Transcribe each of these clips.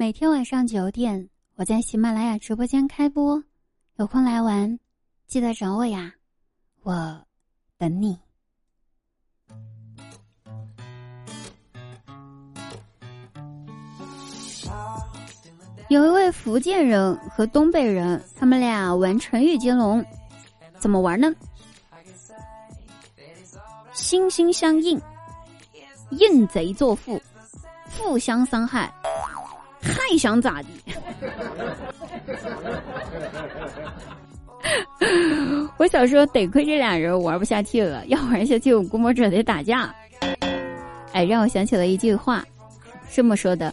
每天晚上九点，我在喜马拉雅直播间开播，有空来玩，记得找我呀，我等你。有一位福建人和东北人，他们俩玩成语接龙，怎么玩呢？心心相印，印贼作父，互相伤害。还想咋地？我小时候得亏这俩人玩不下去了，要玩下去我估摸着得打架。哎，让我想起了一句话，这么说的：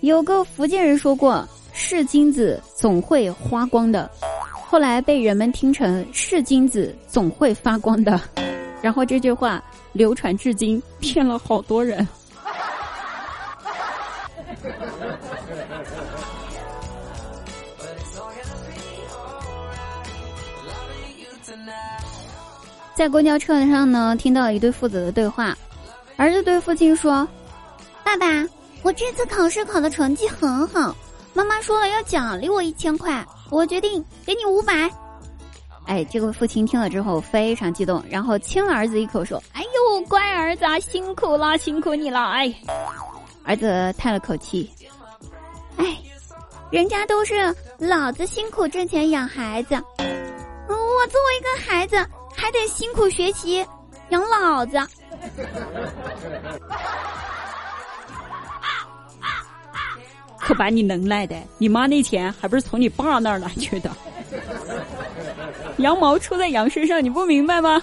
有个福建人说过，是金子总会花光的，后来被人们听成是金子总会发光的，然后这句话流传至今，骗了好多人。在公交车上呢，听到了一对父子的对话。儿子对父亲说：“爸爸，我这次考试考的成绩很好，妈妈说了要奖励我一千块，我决定给你五百。”哎，这个父亲听了之后非常激动，然后亲了儿子一口，说：“哎呦，乖儿子，辛苦了，辛苦你了。”哎，儿子叹了口气：“，人家都是老子辛苦挣钱养孩子，我作为一个孩子。”还得辛苦学习养老子，可把你能耐的！你妈那钱还不是从你爸那儿拿去的？羊毛出在羊身上，你不明白吗？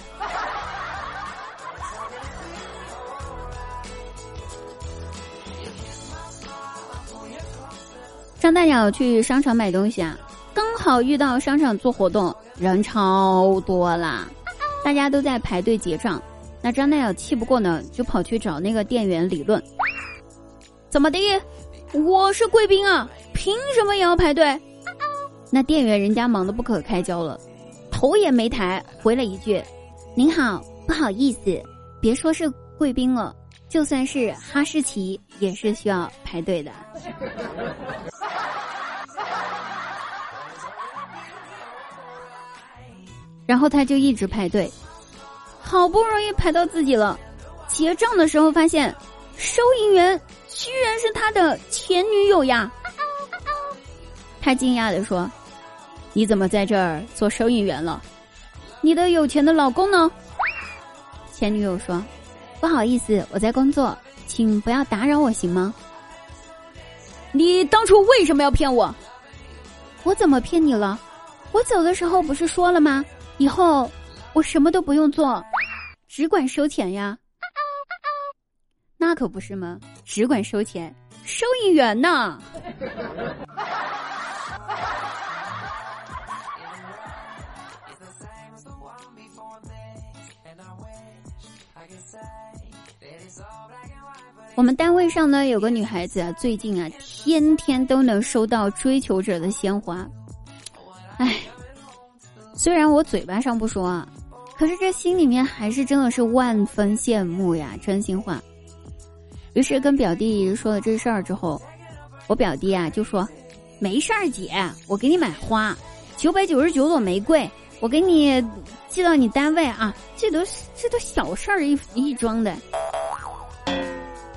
张大鸟去商场买东西啊，刚好遇到商场做活动，人超多啦。大家都在排队结账，那张大鸟气不过呢，就跑去找那个店员理论。怎么的？我是贵宾啊，凭什么也要排队？那店员人家忙得不可开交了，头也没抬，回了一句：“您好，不好意思，别说是贵宾了，就算是哈士奇也是需要排队的。”然后他就一直排队，好不容易排到自己了，结账的时候发现，收银员居然是他的前女友呀！他惊讶的说：“你怎么在这儿做收银员了？你的有钱的老公呢？”前女友说：“不好意思，我在工作，请不要打扰我，行吗？”你当初为什么要骗我？我怎么骗你了？我走的时候不是说了吗？以后我什么都不用做，只管收钱呀。那可不是吗？只管收钱，收银员呢？我们单位上呢有个女孩子啊，最近啊天天都能收到追求者的鲜花，唉。虽然我嘴巴上不说啊，可是这心里面还是真的是万分羡慕呀，真心话。于是跟表弟说了这事儿之后，我表弟啊就说：“没事儿，姐，我给你买花，九百九十九朵玫瑰，我给你寄到你单位啊，这都这都小事儿一一桩的。”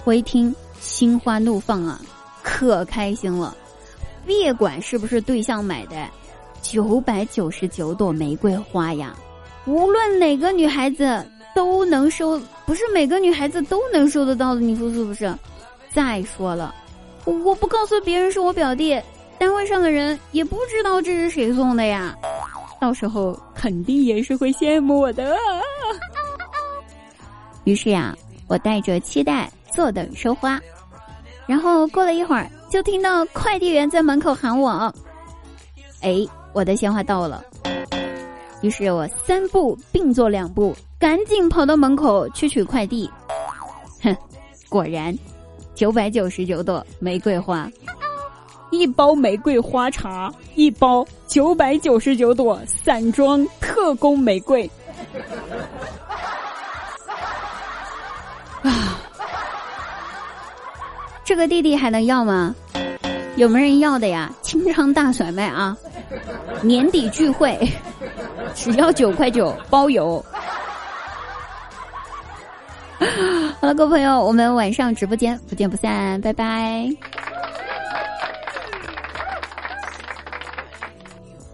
我一听，心花怒放啊，可开心了，别管是不是对象买的。九百九十九朵玫瑰花呀，无论哪个女孩子都能收，不是每个女孩子都能收得到的，你说是不是？再说了，我不告诉别人是我表弟，单位上的人也不知道这是谁送的呀，到时候肯定也是会羡慕我的。于是呀，我带着期待坐等收花，然后过了一会儿，就听到快递员在门口喊我，哎。我的鲜花到了，于是我三步并作两步，赶紧跑到门口去取快递。哼，果然，九百九十九朵玫瑰花，一包玫瑰花茶，一包九百九十九朵散装特工玫瑰。啊，这个弟弟还能要吗？有没人要的呀？清仓大甩卖啊！年底聚会，只要九块九包邮。好了，各位朋友，我们晚上直播间不见不散，拜拜。